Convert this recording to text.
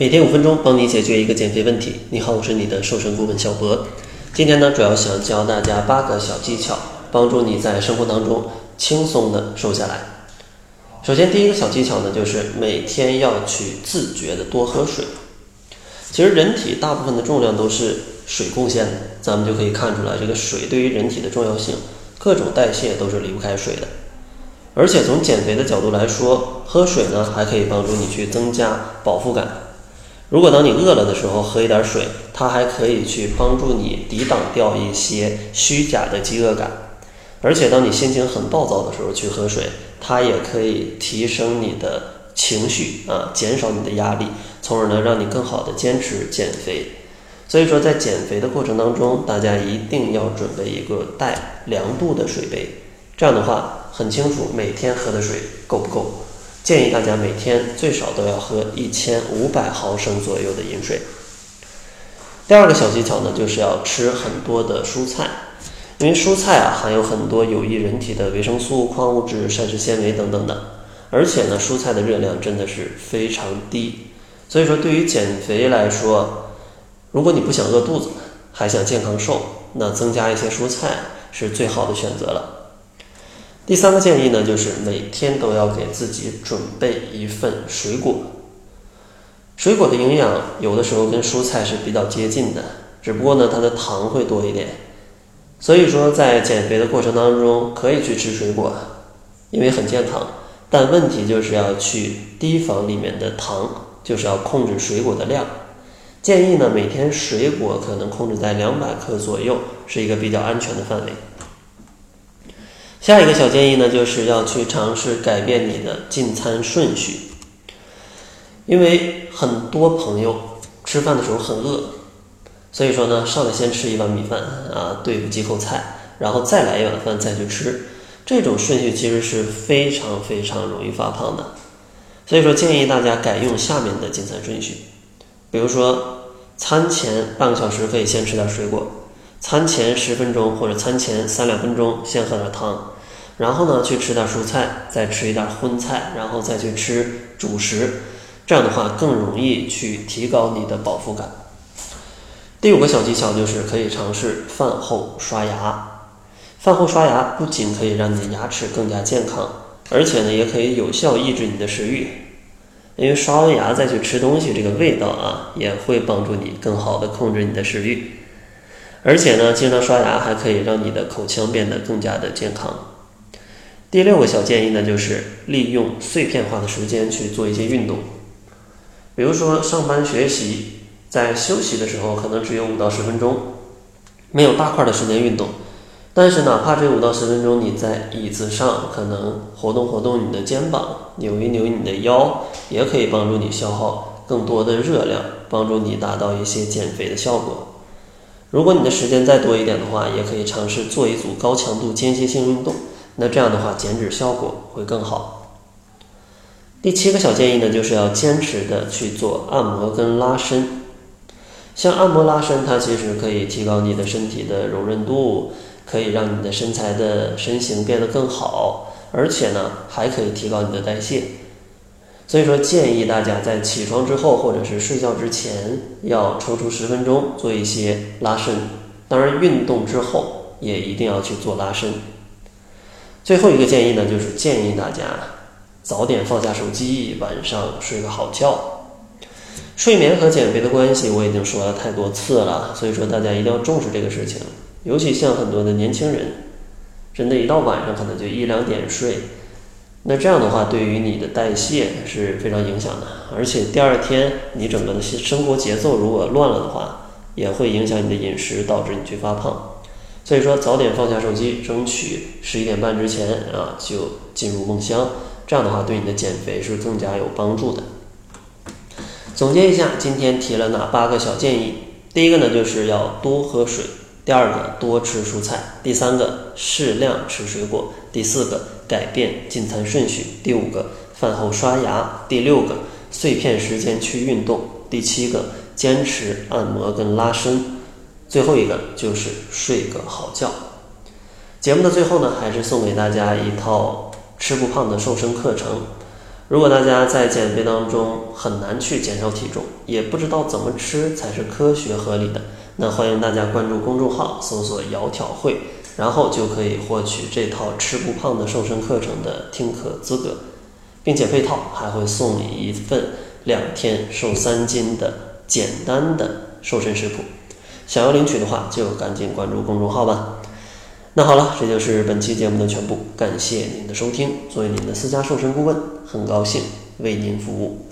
每天五分钟，帮你解决一个减肥问题。你好，我是你的瘦身顾问小博。今天呢，主要想教大家八个小技巧，帮助你在生活当中轻松的瘦下来。首先，第一个小技巧呢，就是每天要去自觉的多喝水。其实，人体大部分的重量都是水贡献的，咱们就可以看出来，这个水对于人体的重要性，各种代谢都是离不开水的。而且从减肥的角度来说，喝水呢还可以帮助你去增加饱腹感。如果当你饿了的时候喝一点水，它还可以去帮助你抵挡掉一些虚假的饥饿感。而且当你心情很暴躁的时候去喝水，它也可以提升你的情绪啊，减少你的压力，从而呢让你更好的坚持减肥。所以说在减肥的过程当中，大家一定要准备一个带量度的水杯，这样的话很清楚每天喝的水够不够。建议大家每天最少都要喝一千五百毫升左右的饮水。第二个小技巧呢，就是要吃很多的蔬菜，因为蔬菜啊含有很多有益人体的维生素、矿物质、膳食纤维等等的，而且呢，蔬菜的热量真的是非常低。所以说，对于减肥来说，如果你不想饿肚子，还想健康瘦，那增加一些蔬菜是最好的选择了。第三个建议呢，就是每天都要给自己准备一份水果。水果的营养有的时候跟蔬菜是比较接近的，只不过呢，它的糖会多一点。所以说，在减肥的过程当中，可以去吃水果，因为很健康。但问题就是要去提防里面的糖，就是要控制水果的量。建议呢，每天水果可能控制在两百克左右，是一个比较安全的范围。下一个小建议呢，就是要去尝试改变你的进餐顺序，因为很多朋友吃饭的时候很饿，所以说呢，上来先吃一碗米饭啊，对付几口菜，然后再来一碗饭再去吃，这种顺序其实是非常非常容易发胖的。所以说，建议大家改用下面的进餐顺序，比如说餐前半个小时可以先吃点水果。餐前十分钟或者餐前三两分钟先喝点汤，然后呢去吃点蔬菜，再吃一点荤菜，然后再去吃主食，这样的话更容易去提高你的饱腹感。第五个小技巧就是可以尝试饭后刷牙。饭后刷牙不仅可以让你的牙齿更加健康，而且呢也可以有效抑制你的食欲，因为刷完牙再去吃东西，这个味道啊也会帮助你更好的控制你的食欲。而且呢，经常刷牙还可以让你的口腔变得更加的健康。第六个小建议呢，就是利用碎片化的时间去做一些运动，比如说上班学习，在休息的时候可能只有五到十分钟，没有大块的时间运动，但是哪怕这五到十分钟你在椅子上可能活动活动你的肩膀，扭一扭你的腰，也可以帮助你消耗更多的热量，帮助你达到一些减肥的效果。如果你的时间再多一点的话，也可以尝试做一组高强度间歇性运动，那这样的话减脂效果会更好。第七个小建议呢，就是要坚持的去做按摩跟拉伸。像按摩拉伸，它其实可以提高你的身体的柔韧度，可以让你的身材的身形变得更好，而且呢，还可以提高你的代谢。所以说，建议大家在起床之后或者是睡觉之前，要抽出十分钟做一些拉伸。当然，运动之后也一定要去做拉伸。最后一个建议呢，就是建议大家早点放下手机，晚上睡个好觉。睡眠和减肥的关系我已经说了太多次了，所以说大家一定要重视这个事情。尤其像很多的年轻人，真的，一到晚上可能就一两点睡。那这样的话，对于你的代谢是非常影响的，而且第二天你整个的生活节奏如果乱了的话，也会影响你的饮食，导致你去发胖。所以说，早点放下手机，争取十一点半之前啊就进入梦乡，这样的话对你的减肥是更加有帮助的。总结一下，今天提了哪八个小建议？第一个呢，就是要多喝水。第二个，多吃蔬菜；第三个，适量吃水果；第四个，改变进餐顺序；第五个，饭后刷牙；第六个，碎片时间去运动；第七个，坚持按摩跟拉伸；最后一个就是睡个好觉。节目的最后呢，还是送给大家一套吃不胖的瘦身课程。如果大家在减肥当中很难去减少体重，也不知道怎么吃才是科学合理的，那欢迎大家关注公众号，搜索“窈窕会”，然后就可以获取这套吃不胖的瘦身课程的听课资格，并且配套还会送你一份两天瘦三斤的简单的瘦身食谱。想要领取的话，就赶紧关注公众号吧。那好了，这就是本期节目的全部，感谢您的收听。作为您的私家瘦身顾问，很高兴为您服务。